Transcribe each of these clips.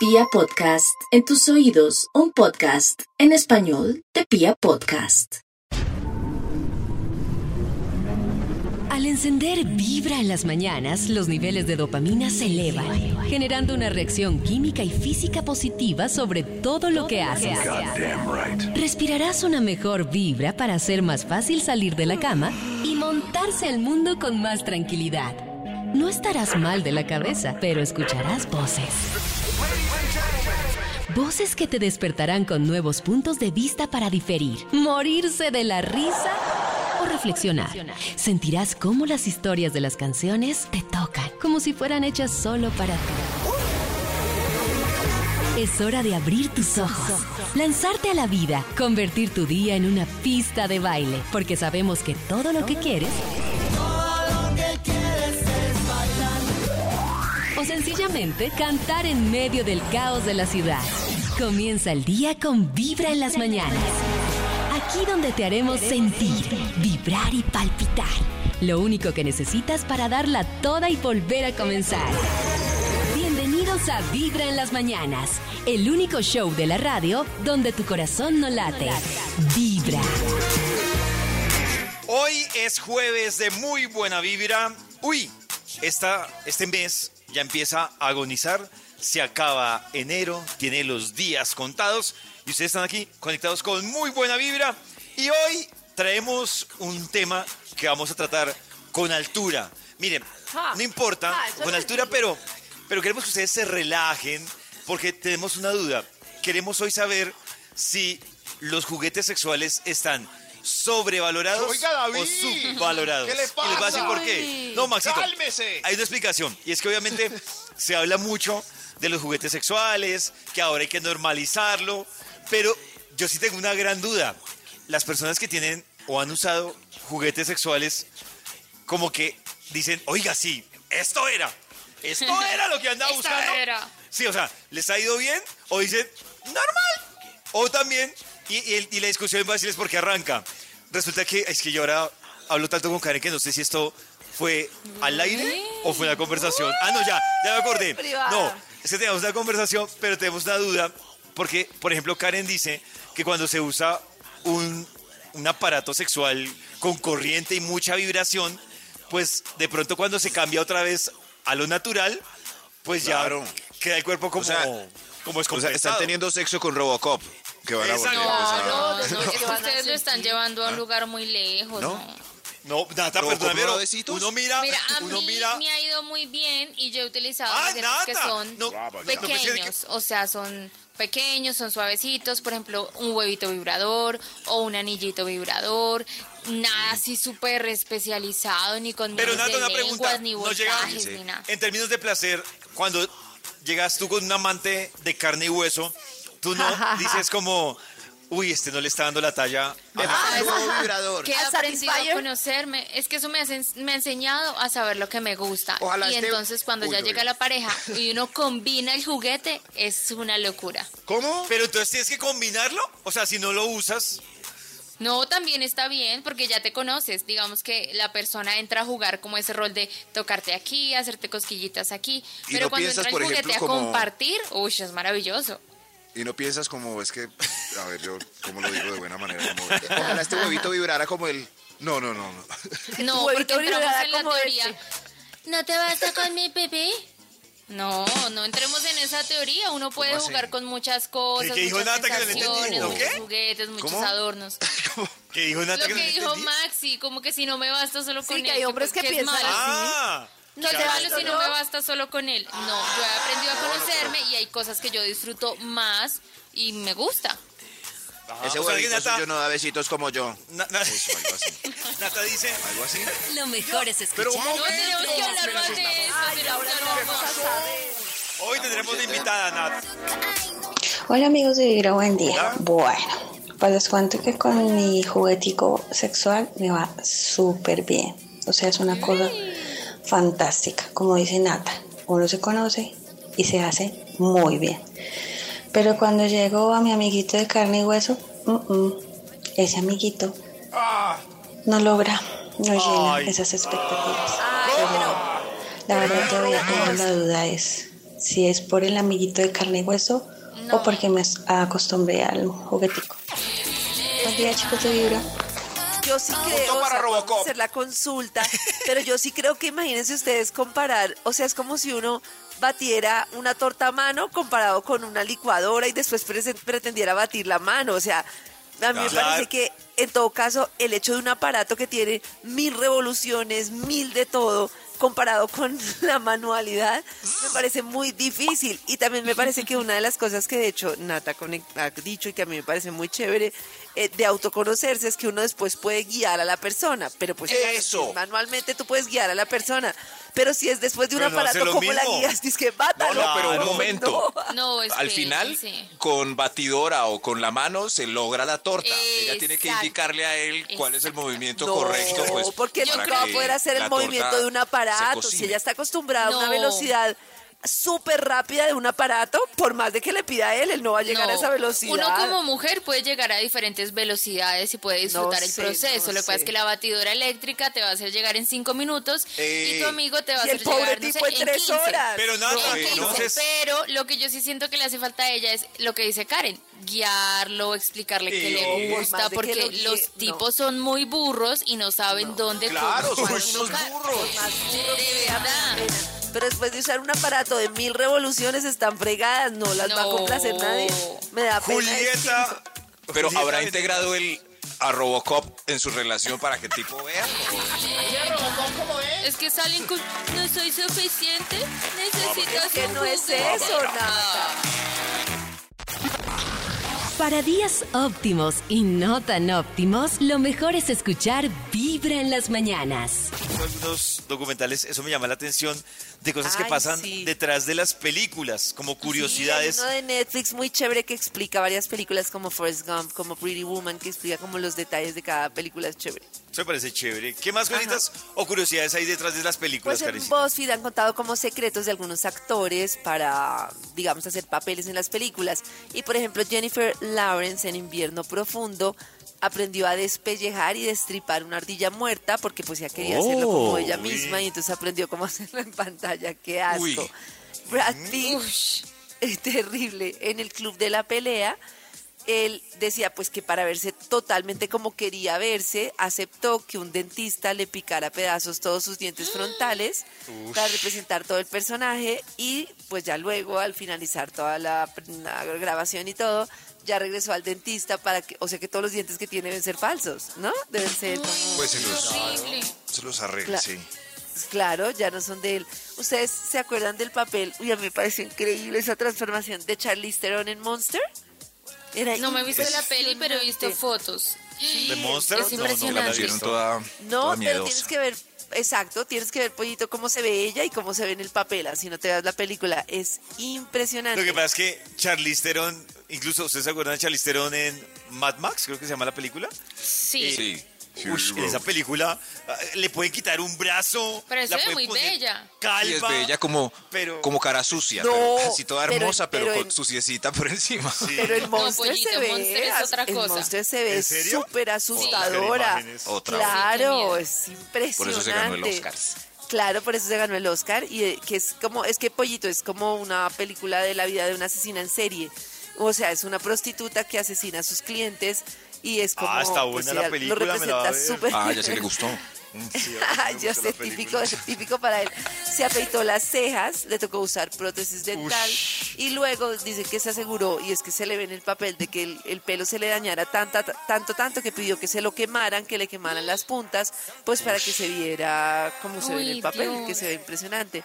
Pia Podcast, en tus oídos, un podcast en español de Pia Podcast. Al encender Vibra en las mañanas, los niveles de dopamina se elevan, generando una reacción química y física positiva sobre todo lo que haces. Respirarás una mejor vibra para hacer más fácil salir de la cama y montarse al mundo con más tranquilidad. No estarás mal de la cabeza, pero escucharás voces. Voces que te despertarán con nuevos puntos de vista para diferir, morirse de la risa o reflexionar. Sentirás cómo las historias de las canciones te tocan, como si fueran hechas solo para ti. Es hora de abrir tus ojos, lanzarte a la vida, convertir tu día en una pista de baile, porque sabemos que todo lo que quieres o sencillamente cantar en medio del caos de la ciudad. Comienza el día con Vibra en las mañanas. Aquí donde te haremos sentir, vibrar y palpitar. Lo único que necesitas para darla toda y volver a comenzar. Bienvenidos a Vibra en las mañanas, el único show de la radio donde tu corazón no late. Vibra. Hoy es jueves de muy buena vibra. Uy, esta, este mes ya empieza a agonizar. Se acaba enero, tiene los días contados y ustedes están aquí conectados con muy buena vibra. Y hoy traemos un tema que vamos a tratar con altura. Miren, no importa, con altura, pero, pero queremos que ustedes se relajen porque tenemos una duda. Queremos hoy saber si los juguetes sexuales están sobrevalorados Oiga, David, o subvalorados. ¿qué le Y les voy a decir pasa? por qué. No, Maxito. ¡Cálmese! Hay una explicación. Y es que obviamente se habla mucho de los juguetes sexuales, que ahora hay que normalizarlo. Pero yo sí tengo una gran duda. Las personas que tienen o han usado juguetes sexuales, como que dicen, oiga, sí, esto era. Esto era lo que andaba buscando. era. Sí, o sea, ¿les ha ido bien? O dicen, normal. O también, y, y y la discusión va a decirles por qué arranca. Resulta que es que yo ahora hablo tanto con Karen que no sé si esto fue al aire o fue una conversación. Ah, no, ya, ya me acordé. No, es que tenemos una conversación, pero tenemos una duda. Porque, por ejemplo, Karen dice que cuando se usa un, un aparato sexual con corriente y mucha vibración, pues de pronto cuando se cambia otra vez a lo natural, pues ya Claro. queda el cuerpo como, O sea, como O sea, están descompensado. teniendo sexo con Robocop. Que van a volver Exacto. pues, a- No, no, ¿qué es que ustedes lo están llevando a un lugar muy lejos, ¿No? ¿no? No, Nata, ¿Robocop perdóname, pero uno mira, Mira, a uno mí mira... me ha ido muy bien y yo he utilizado ¡Ah, que son No, no, pequeños, o sea, son pequeños, son suavecitos, por ejemplo, un huevito vibrador o un anillito vibrador, nada así súper especializado, ni con Pero Nata, de una pregunta. ni no llega- ni nada. En términos de placer, cuando llegas tú con un amante de carne y hueso, tú no dices como, uy, este no le está dando la talla. a- Ah, vibrador. que he ¿Al aprendido a conocerme. Es que eso me, hace- me ha enseñado a saber lo que me gusta. Ojalá y entonces cuando Uy, ya uy. llega la pareja y uno combina el juguete, es una locura. ¿Cómo? Pero entonces tienes que combinarlo. O sea, si no lo usas, No, también está bien porque ya te conoces. Digamos que la persona entra a jugar como ese rol de tocarte aquí, hacerte cosquillitas aquí. ¿Y Pero no cuando piensas, entra el por juguete ejemplo, a como- compartir, uy, es maravilloso. Y no piensas como, es que, a ver, yo, ¿cómo lo digo de buena manera? Como, ojalá este huevito vibrara como el... No, no, no, no. No, porque entramos en la teoría. este. ¿No te basta con mi pipí? No, no entremos en esa teoría. Uno puede así? jugar con muchas cosas, ¿Qué dijo muchas Nata que no le entendí? sensaciones, ¿No muchos qué? juguetes, muchos ¿Cómo? adornos. que dijo Nata Lo que que dijo entendí. Maxi, como que si no me basta solo Sí, con que él. hay hombres que es piensan malo. así. Ah, No te malo si ¿no? me basta solo con él. No, yo he aprendido a conocerme y hay cosas que yo disfruto más y me gusta. Ah, Ese o sea, que huevito Nata, suyo no da besitos como yo. Na- na- Eso, algo así. Nata dice, Algo así. Lo mejor es Pero un escuchar. No tenemos que hablar más de eso. Ay, tenemos ahora que no hablar vamos más. a saber. hoy tendremos de invitada Nat. Hola amigos de Vibra, buen día. Bueno, pues les cuento que con mi juguetico sexual me va súper bien. O sea, es una cosa fantástica. Como dice Nata, uno se conoce y se hace muy bien. Pero cuando llego a mi amiguito de carne y hueso, mm, mm, ese amiguito no logra, no llena Ay. esas expectativas. Ay, pero La verdad todavía tengo la duda es si es por el amiguito de carne y hueso No. o porque me acostumbré al juguetico. Buen día chicos de Vibra. Yo sí creo, o para sea, Robocop. hacer la consulta, pero yo sí creo que imagínense ustedes comparar, o sea, es como si uno batiera una torta a mano comparado con una licuadora y después pretendiera batir la mano, o sea, a mí me parece que en todo caso el hecho de un aparato que tiene mil revoluciones, mil de todo, comparado con la manualidad, me parece muy difícil. Y también me parece que una de las cosas que de hecho Nata ha dicho y que a mí me parece muy chévere eh, de autoconocerse es que uno después puede guiar a la persona. Pero pues Eso. manualmente tú puedes guiar a la persona. Pero si es después de un Pero no aparato, lo ¿cómo la guías? Dices que bátalo. No, no, pero un momento. No, Al esperen, final, sí. con batidora o con la mano se logra la torta. Ella tiene que indicarle a él cuál es el movimiento No, correcto. Pues, porque nunca va a poder hacer el movimiento de un aparato. Si ella está acostumbrada a una No. velocidad súper rápida de un aparato, por más de que le pida a él, él no va a llegar a esa velocidad. Uno como mujer puede llegar a diferentes velocidades y puede disfrutar el sé, proceso. no Lo que pasa es que la batidora eléctrica te va a hacer llegar en cinco minutos Eh, y tu amigo te va a hacer pobre llegar, no tipo sé, en tres 15. horas. Pero nada, En Bueno, 15, entonces... pero lo que yo sí siento que le hace falta a ella es lo que dice Karen, guiarlo, explicarle qué Sí. le gusta, porque lo los no. tipos son muy burros y no saben dónde Claro, son unos burros. Más De verdad. Pero después de usar un aparato de mil revoluciones están fregadas, no las va a complacer nadie. Me da pena. Julieta... pero Julieta habrá integrado el a Robocop en su relación para que el tipo vea. Es que salen con no soy suficiente, necesitas que un no es juguete". eso, Nata. Para días óptimos y no tan óptimos, lo mejor es escuchar Vibra en las mañanas. Algunos documentales, eso me llama la atención, de cosas que Ay, pasan sí. detrás de las películas, como curiosidades. Sí, hay uno de Netflix muy chévere que explica varias películas como Forrest Gump, como Pretty Woman, que explica como los detalles de cada película. Es chévere. Eso me parece chévere. ¿Qué más cositas o curiosidades hay detrás de las películas, Pues en? BuzzFeed han contado como secretos de algunos actores para, digamos, hacer papeles en las películas. Y por ejemplo, Jennifer Lawrence en Invierno Profundo aprendió a despellejar y destripar una ardilla muerta porque pues ya quería hacerlo como ella Uy. misma y entonces aprendió cómo hacerlo en pantalla. ¡Qué asco! Uy. Brad Pitt Ush. es terrible. En el club de la pelea, él decía pues que para verse totalmente como quería verse, aceptó que un dentista le picara a pedazos todos sus dientes frontales para representar todo el personaje y pues ya luego al finalizar toda la, la grabación y todo, ya regresó al dentista para que, o sea que todos los dientes que tiene deben ser falsos, ¿no? Deben ser. Pues se los, Horrible. se los arregla, Cla- sí. Claro, ya no son de él. ¿Ustedes se acuerdan del papel? Uy, a mí me parece increíble esa transformación de Charlize Theron en Monster. Era No me he visto la peli, pero he visto fotos. ¿De Monster? Es No, no, la impresionante. Pusieron visto. toda, No, toda pero tienes que ver, exacto, tienes que ver, Pollito, cómo se ve ella y cómo se ve en el papel. Así no te das la película. Es impresionante. Lo que pasa es que Charlize Theron, incluso ustedes se acuerdan de Charlize Theron en Mad Max, creo que se llama la película. Sí. Sí. Ush, en esa película ah, le pueden quitar un brazo. Pero se la ve pueden muy poner bella. Calva. Sí, es bella como, pero- como cara sucia, No, pero así toda hermosa, pero, pero con en- suciecita por encima. Sí. Pero el monstruo se ve, Monster es otra el cosa. monstruo se ve súper asustadora. Otra. Claro, es impresionante. Por eso se ganó el Oscar. Claro, por eso se ganó el Oscar y eh, que es como es que Pollito es como una película de la vida de una asesina en serie. O sea, es una prostituta que asesina a sus clientes y es como Ah, está pues, buena la ella película, lo me la representa ver. súper Ah, ya se le gustó. Sí, me yo sé, típico, típico para él. Se afeitó las cejas, le tocó usar prótesis dental y luego dice que se aseguró, y es que se le ve en el papel de que el, el pelo se le dañara tanta, tanto, tanto que pidió que se lo quemaran, que le quemaran las puntas, pues para que se viera como se ve en el papel, Dios. que se ve impresionante.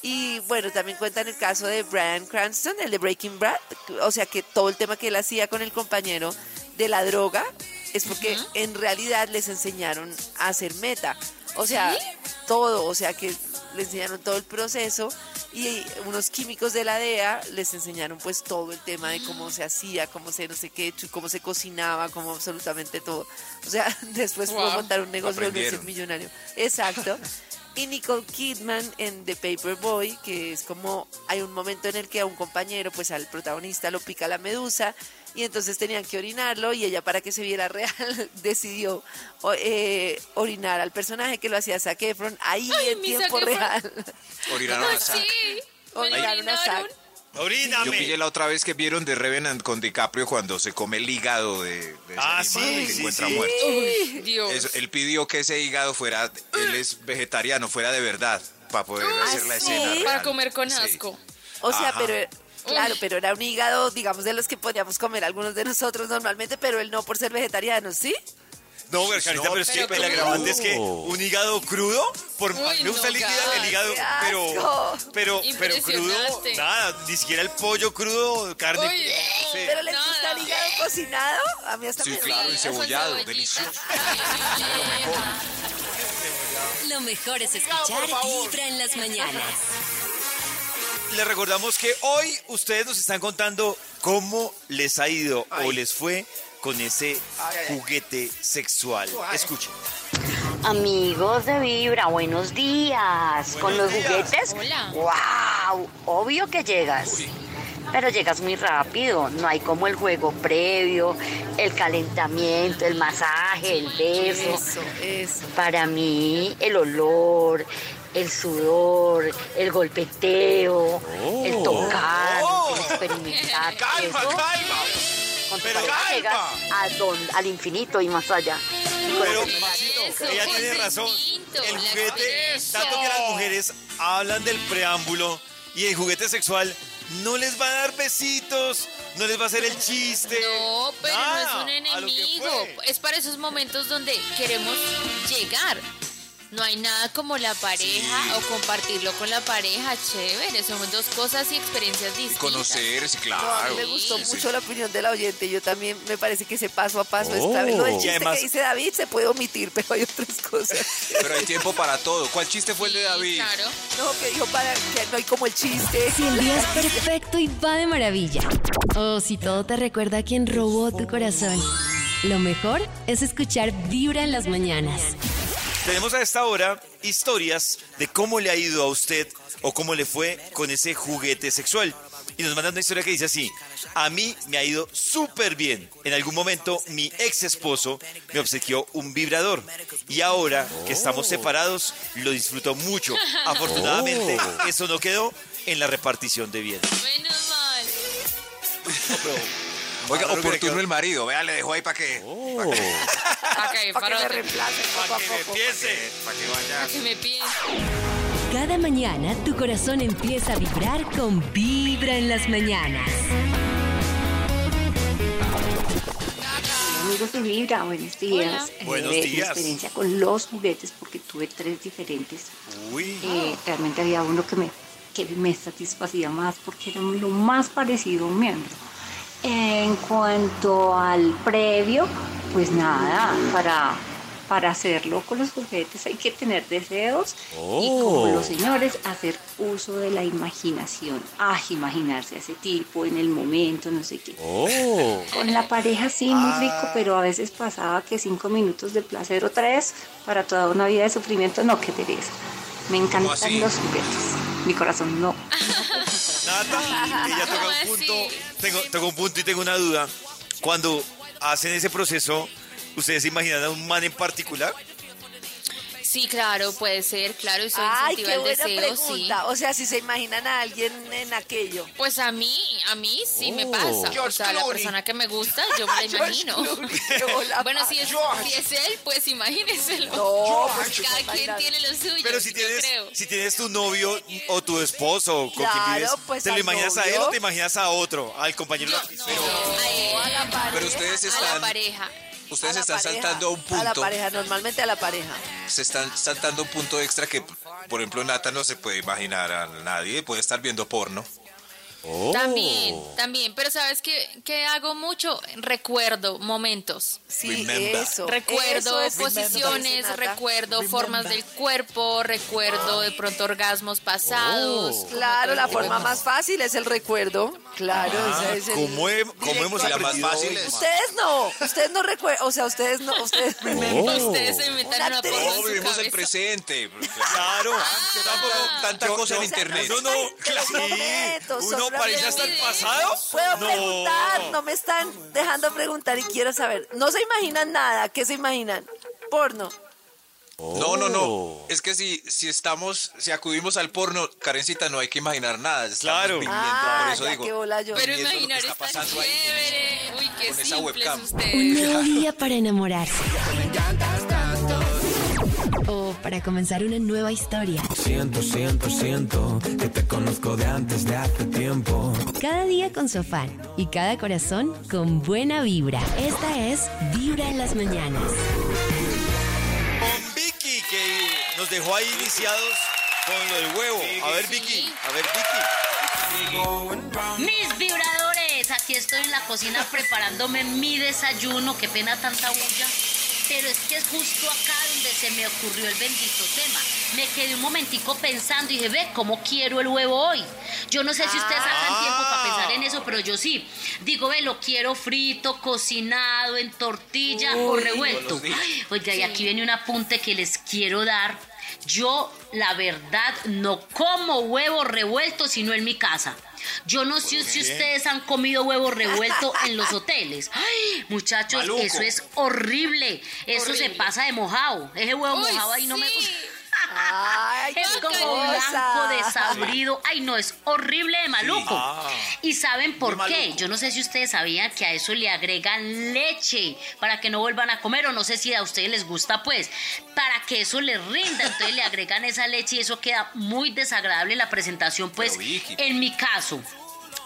Y bueno, también cuentan el caso de Brian Cranston, el de Breaking Bad, o sea que todo el tema que él hacía con el compañero de la droga es porque en realidad les enseñaron a hacer meta. O sea, todo, o sea que le enseñaron todo el proceso y unos químicos de la DEA les enseñaron pues todo el tema de cómo se hacía, cómo se no sé qué, cómo se cocinaba, cómo absolutamente todo. O sea, después pudo Wow. montar un negocio Aprendieron. millonario. Exacto. Y Nicole Kidman en The Paperboy, que es como hay un momento en el que a un compañero, pues al protagonista lo pica la medusa y entonces tenían que orinarlo y ella para que se viera real decidió eh, orinar al personaje que lo hacía Zac Efron ahí Ay, en tiempo real. Orinaron a Zac. Sí. O ¿Me lo Oríname. Yo pillé la otra vez que vieron de Revenant con DiCaprio cuando se come el hígado de, de ese Ah, animal sí, que sí, encuentra sí. muerto. Uy, Dios. Eso, él pidió que ese hígado fuera, él es vegetariano, fuera de verdad, para poder hacer la ¿sí? escena. Para real. comer con Sí. asco. O sea, Ajá. pero claro, pero era un hígado, digamos, de los que podíamos comer algunos de nosotros normalmente, pero él no por ser vegetariano, ¿sí? No, Carita, No, pero es que el agravante es que un hígado crudo, por, Uy, me gusta no, el, hígado, el hígado, ¡Qué pero, asco! pero, pero crudo, nada, ni siquiera el pollo crudo, carne. Uy, sí. ¿Pero les Nada. gusta el hígado cocinado? A mí hasta Sí, me claro, encebollado, Con delicioso. Lo mejor es escuchar Vibra en las mañanas. Les recordamos que hoy ustedes nos están contando cómo les ha ido o les fue con ese juguete sexual. Escuchen. Amigos de Vibra, buenos días. ¿Con los días. juguetes? Hola. ¡Wow! Obvio que llegas. Pero llegas muy rápido. No hay como el juego previo, el calentamiento, el masaje, el beso. Eso, eso. Para mí, el olor, el sudor, el golpeteo, el tocar, el experimentar. eso, con tu Pero pareja calma. llegas a don- al infinito y más allá. Pero corazón Maxito, Eso, ella tiene razón. El la juguete, experiencia. tanto que las mujeres hablan del preámbulo y el juguete sexual no les va a dar besitos, no les va a hacer el chiste. No, pero nada, no es un a lo que enemigo. fue. Es para esos momentos donde queremos llegar. No hay nada como la pareja o compartirlo con la pareja, chévere. Son dos cosas y experiencias distintas. Conocerse, No, a claro. mí me gustó Sí, sí. mucho la opinión del oyente. Yo también me parece que ese paso a paso es clave. Lo del Y chiste además- que dice David se puede omitir, pero hay otras cosas. Pero hay tiempo para todo. ¿Cuál chiste fue el de David? Claro. No, que dijo para que no hay como el chiste. Si el día es perfecto y va de maravilla. O si todo te recuerda a quien robó tu corazón. Lo mejor es escuchar Vibra en las mañanas. Tenemos a esta hora historias de cómo le ha ido a usted o cómo le fue con ese juguete sexual. Y nos mandan una historia que dice así, a mí me ha ido súper bien. En algún momento mi ex esposo me obsequió un vibrador y ahora que estamos separados lo disfruto mucho. Afortunadamente eso no quedó en la repartición de bienes. Menos mal. Oiga, Ahora oportuno el marido. Vea, le dejó ahí para que, Ok, Para que para me reemplace Para que me piense. para que vaya. Que me piense. Cada mañana tu corazón empieza a vibrar con Vibra en las mañanas. Amigos de Vibra, buenos días. Hola. Eh, Buenos mi días. experiencia con los juguetes, porque tuve tres diferentes. Uy. Eh, realmente había uno que me, que me satisfacía más porque era lo más parecido a un miembro. En cuanto al previo, pues nada, para, para hacerlo con los juguetes hay que tener deseos y como los señores, hacer uso de la imaginación. Ah, imaginarse a ese tipo en el momento, no sé qué. Con la pareja sí, muy rico, pero a veces pasaba que cinco minutos de placer o tres para toda una vida de sufrimiento. No, qué pereza. Me encantan los juguetes. Mi corazón no. Nata, ella toca ¿Cómo un punto, tengo, tengo un punto y tengo una duda. Cuando hacen ese proceso, ¿ustedes se imaginan a un man en particular? Sí, claro, puede ser, claro, eso Ay, incentiva qué el buena deseo, sí. pregunta. O sea, si se imaginan a alguien en aquello. Pues a mí, a mí sí me pasa. o George sea, la Clooney. persona que me gusta, yo me la imagino. Bueno, si es, si es él, pues imagínenselo. No, pues, Cada quien tiene lo suyo. Pero si yo tienes, creo. si tienes tu novio o tu esposo con Claro, quien vives, pues, ¿te lo al imaginas a él novio. o te imaginas a otro? Al compañero de la No, Pero, a él, a la pareja. Pero ustedes a la están, pareja. Ustedes están pareja, saltando un A la punto. pareja, normalmente a la pareja. Se están saltando un punto extra que, por ejemplo, Nata no se puede imaginar a nadie. Puede estar viendo porno. También, también. Pero ¿sabes qué, qué hago mucho? Recuerdo momentos. Sí, Remember. eso. Recuerdo eso es posiciones, recuerdo formas del cuerpo, recuerdo de pronto orgasmos pasados. como Claro, la forma más fácil es el recuerdo. Claro, ese es el- ¿cómo, he- cómo hemos la más fácil es- Ustedes no, ustedes no recuerdan, o sea, ustedes no, ustedes Ustedes se inventan Una una No, vivimos el presente. Claro, Tampoco tanta Yo- cosa en internet. Yo no, Pero sí, momentos, uno parece hasta el pasado. Puedo No. preguntar, no me están dejando preguntar y quiero saber. No se imaginan nada, ¿qué se imaginan? Porno. No, no, no. Oh. Es que si, si estamos, si acudimos al porno, Karencita, no hay que imaginar nada. estamos Claro. viviendo, Ah, por eso ya digo. que bola yo. Pero viendo lo que imaginar está está pasando ahí. chévere. Uy, qué Con esa simples webcam. Un ustedes. nuevo día para enamorarse. O para comenzar una nueva historia. Siento, siento, siento que te conozco de antes de hace tiempo. Cada día con su afán y cada corazón con buena vibra. Esta es Vibra en las mañanas. Con Vicky, que nos dejó ahí iniciados con lo del huevo. A ver, Vicky, a ver, Vicky. Mis vibradores, aquí estoy en la cocina preparándome mi desayuno, qué pena tanta bulla. Pero es que es justo acá donde se me ocurrió el bendito tema. Me quedé un momentico pensando y dije, ve, ¿cómo quiero el huevo hoy? Yo no sé si ustedes sacan tiempo para pensar en eso, pero yo sí. Digo, ve, lo quiero frito, cocinado, en tortilla o revuelto. Ay, Oiga, y aquí viene un apunte que les quiero dar. Yo, la verdad, no como huevo revuelto sino en mi casa. Yo no sé si ustedes han comido huevo revuelto en los hoteles. Ay, muchachos, Maluco. eso es horrible. Eso se pasa de mojado. Ese huevo Uy, mojado ahí no me gusta. Ay, Es como blanco, desabrido. Ay, no, es horrible de maluco. Ah. ¿Y saben por qué? maluco. Yo no sé si ustedes sabían que a eso le agregan leche para que no vuelvan a comer, o no sé si a ustedes les gusta, pues, para que eso les rinda. Entonces le agregan esa leche y eso queda muy desagradable la presentación, pues, Vicky. en mi caso.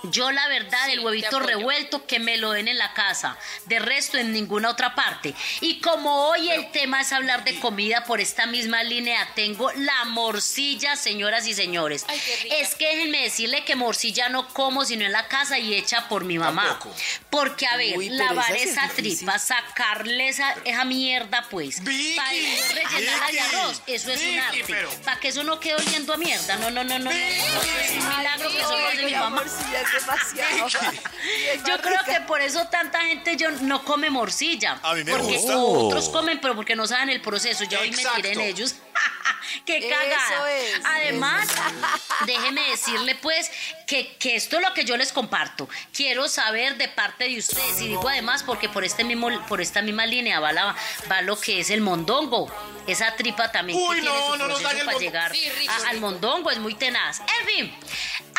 Yo la verdad, Sí, el huevito revuelto que me lo den en la casa, de resto en ninguna otra parte. Y como hoy el tema es hablar de comida por esta misma línea, tengo la morcilla, señoras y señores. Ay. Es que déjenme decirle que morcilla no como sino en la casa y hecha por mi mamá. Tampoco. Porque a ver, Uy, lavar esa es tripa, sacarle esa, esa mierda pues. Vicky, Para rellenarla de Vicky, arroz, eso es un arte. pero- Para que eso no quede oliendo a mierda. No, no, no, no. no. Eso es un milagro que eso lo hace mi mamá. morcilla es demasiado. Es Yo creo que por eso tanta gente yo no come morcilla. A mí me porque gusta. Otros comen, pero porque no saben el proceso. Ya hoy me tiré en ellos. ¡Qué Eso cagada! es, Además, déjeme decirle pues que, que esto es lo que yo les comparto. Quiero saber de parte de ustedes. Y digo además porque por este mismo, por esta misma línea va, la- va lo que es el mondongo. Esa tripa también Uy, que tiene no, su no para mondongo. llegar Sí, rico, a- al mondongo, es muy tenaz. En fin,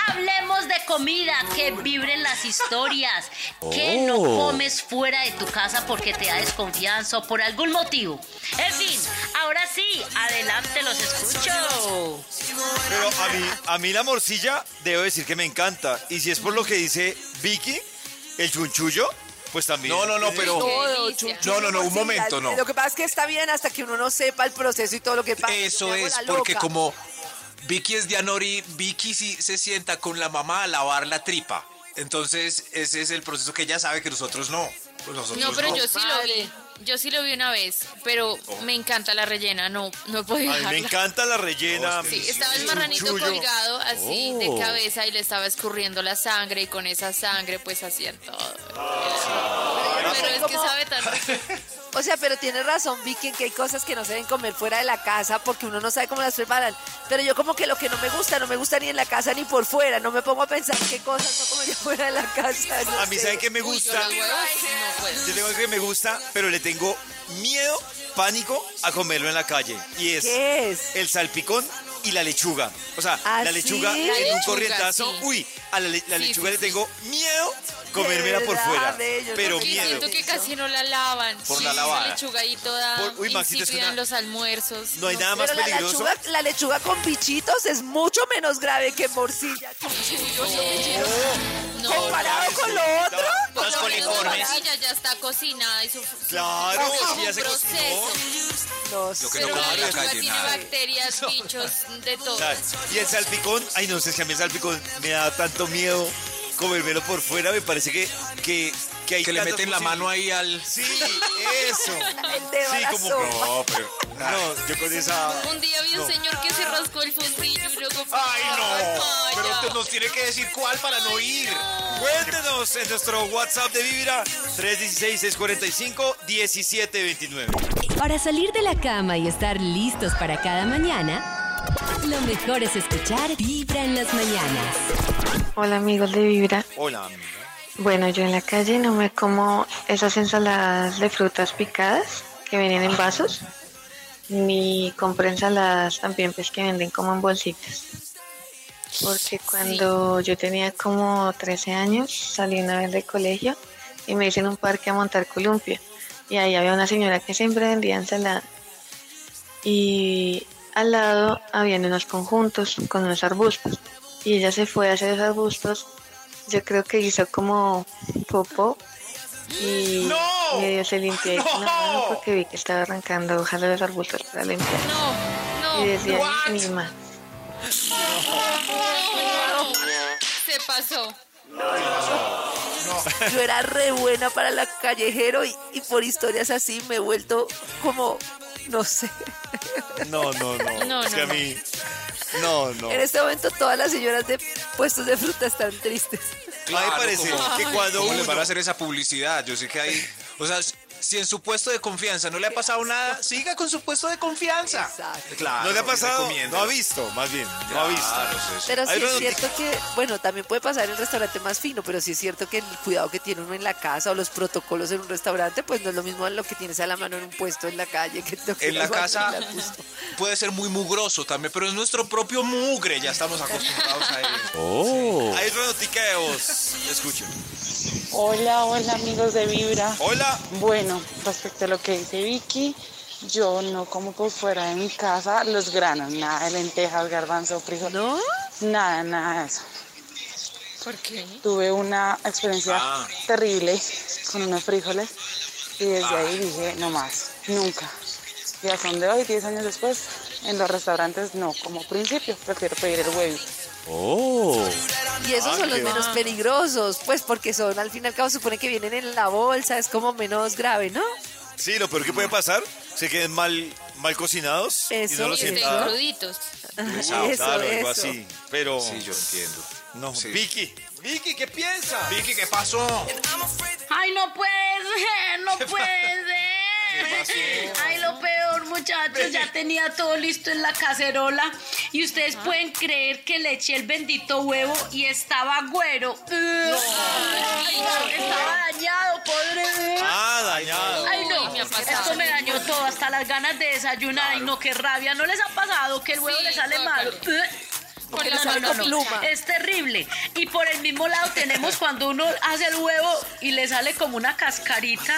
hablemos de comida, que vibren las historias, que no Oh. comes fuera de tu casa porque te da desconfianza o por algún motivo. En fin, ahora sí, adelante, los escucho. Pero a mí, a mí la morcilla debo decir que me encanta. Y si es por lo que dice Vicky, el chunchullo, pues también. No, no, no, pero- No, no, no, un morcilla. momento, no. Lo que pasa es que está bien hasta que uno no sepa el proceso y todo lo que pasa. Eso es, porque como Vicky es de Anori, Vicky sí se sienta con la mamá a lavar la tripa. Entonces, ese es el proceso que ella sabe que nosotros no. Pues nosotros No, pero no. yo sí lo vi. Yo sí lo vi una vez, pero me encanta la rellena, no, no mí dejarla. me encanta la rellena. Sí, estaba el marranito colgado así Oh. de cabeza y le estaba escurriendo la sangre y con esa sangre pues hacían todo. Pero es que sabe tan rico. O sea, pero tiene razón Vicky en que hay cosas que no se deben comer fuera de la casa porque uno no sabe cómo las preparan. Pero yo como que lo que no me gusta, no me gusta ni en la casa ni por fuera. No me pongo a pensar qué cosas no comería fuera de la casa. no A mí, sé. ¿saben qué me Uy, yo gusta? los huevos no. Yo tengo algo que me gusta, pero le tengo miedo, pánico a comerlo en la calle. Y es ¿Qué es? el salpicón y la lechuga. O sea, ¿Ah, la lechuga sí? en La un lechuga, corrientazo. sí. Uy, a la, le- la Sí, lechuga le tengo miedo comérmela por fuera. Pero miedo. siento que casi no la lavan. Por la lavada. lechuga ahí toda Por- uy, Maxito, es una- los almuerzos. No hay nada más Pero la peligroso. lechuga, la lechuga con bichitos es mucho menos grave que morcilla. No, Comparado con lo otro. Por Los lo la coliformes. morcilla ya está cocinada y su, Claro, su ya se proceso. No Yo que sé. no Pero como la la calle, tiene nada. bacterias, bichos, de todo. ¿sabes? Y el salpicón, ay no sé, es que a mí el salpicón me da tanto miedo comérmelo por fuera. Me parece que, que, que hay Que le meten la mano ahí al... Sí, eso. El dedo a Sí, la como sopa. No, pero... No, yo con esa. Un día vi un No. señor que se rascó el fundillo y luego ¡Ay, no! Nos tiene que decir cuál para no ir. Cuéntenos en nuestro WhatsApp de Vibra 316-645-1729. Para salir de la cama y estar listos para cada mañana, lo mejor es escuchar Vibra en las mañanas. Hola amigos de Vibra. Hola, amiga. Bueno, yo en la calle no me como esas ensaladas de frutas picadas que vienen en vasos. ni compro ensaladas también pues que venden como en bolsitas. Porque cuando yo tenía como 13 años salí una vez del colegio y me hice en un parque a montar columpio. Y ahí había una señora que siempre vendía ensalada. Y al lado habían unos conjuntos con unos arbustos. Y ella se fue hacia los arbustos. Yo creo que hizo como popó y medio se limpió con la mano porque vi que estaba arrancando hojas de los arbustos para limpiar. No, y decía, what? ni pasó. Yo era re buena para la callejero y, y por historias así me he vuelto como, no sé. No, no, no. No, es no, que a no. mí. No, no. En este momento todas las señoras de puestos de fruta están tristes. Mí me parece ¿cómo- que cuando ¿Cómo les uno- van a hacer esa publicidad? Yo sé que hay... O sea, si en su puesto de confianza no le ha pasado nada, siga con su puesto de confianza. Claro. no le ha pasado, no ha visto, más bien, no ha visto. Claro, sí, sí. Pero sí Hay es cierto que, bueno, también puede pasar en un restaurante más fino, pero sí es cierto que el cuidado que tiene uno en la casa o los protocolos en un restaurante, pues no es lo mismo lo que tienes a la mano en un puesto en la calle que lo que En la a casa puede ser muy mugroso también, pero es nuestro propio mugre, ya estamos acostumbrados a ello. Oh. Hay otra notica de voz. Escuchen. Hola, hola amigos de Vibra. Hola. Bueno, respecto a lo que dice Vicky, yo no como por fuera de mi casa los granos, nada de lentejas, garbanzo, frijol. ¿No? Nada, nada de eso. ¿Por qué? Tuve una experiencia Ah. terrible con unos frijoles y desde ahí dije, no más, nunca. Y a son de hoy, 10 años después, en los restaurantes no, como principio, prefiero pedir el huevito. Oh. Y esos Ah, son los menos peligrosos, pues porque son, al fin y al cabo, supone que vienen en la bolsa, es como menos grave, ¿no? Sí, lo peor que puede pasar, se queden mal, mal cocinados y Eso, no Y estén sientan. cruditos. Pesado, Eso, claro, algo así. Pero. Sí, yo entiendo. No, Sí. Vicky. Vicky, ¿qué piensa? Vicky, ¿qué pasó? Ay, no puede ser, no puede ser. Ay, lo peor, muchachos, ya tenía todo listo en la cacerola y ustedes pueden creer que le eché el bendito huevo y estaba güero. Ay, estaba dañado, podre. Ah, dañado. Ay, no, Uy, me esto me dañó todo, hasta las ganas de desayunar. Ay, no, qué rabia. ¿No les ha pasado que el huevo Sí, le sale mal? Porque No, le no, sale no, con no. pluma. Es terrible. Y por el mismo lado tenemos cuando uno hace el huevo y le sale como una cascarita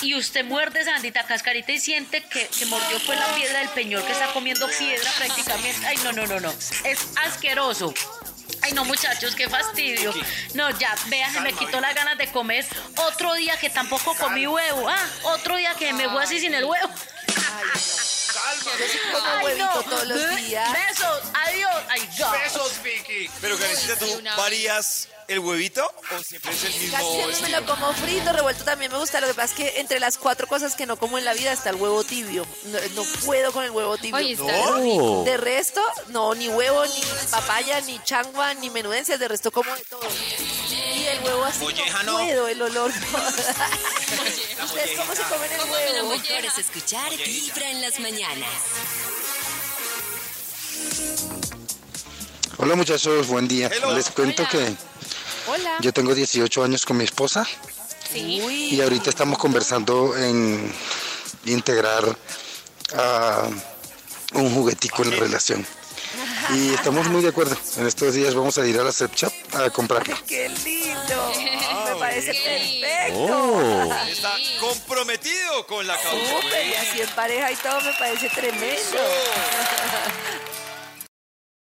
y usted muerde esa bendita cascarita y siente que, que mordió pues la piedra del peñol que está comiendo piedra prácticamente. Ay, no, no, no, no. Es asqueroso. Ay, no, muchachos, qué fastidio. No, ya, vea, se me quitó las ganas de comer. Otro día que tampoco comí huevo. Ah, otro día que me voy así sin el huevo. Yo sí como Ay, huevito no. todos los días. Besos, adiós. Ay, God. Besos, Vicky. Pero, Karencita, ¿tú una varías el huevito o siempre es el mismo Casi siempre me estilo? lo como frito, revuelto también me gusta. Lo que pasa es que entre las cuatro cosas que no como en la vida está el huevo tibio. No, no puedo con el huevo tibio. Oye, está No. rico. De resto, no, ni huevo, ni papaya, ni changua, ni menudencias. De resto como de todo. Y el huevo así Molleja no puedo, el olor. ¿Ustedes cómo se comen el ¿Cómo me la huevo? molleja? Mejor es escuchar Vibra en las mañanas. Hola muchachos, buen día. Hello. Les cuento que Hola. yo tengo 18 años con mi esposa Uy, y ahorita estamos conversando en integrar a un juguetico en la relación. Y estamos muy de acuerdo. En estos días vamos a ir a la Sex Shop a comprarlo. qué lindo. me parece perfecto. Está comprometido con la causa. Súper, y así en pareja y todo me parece tremendo.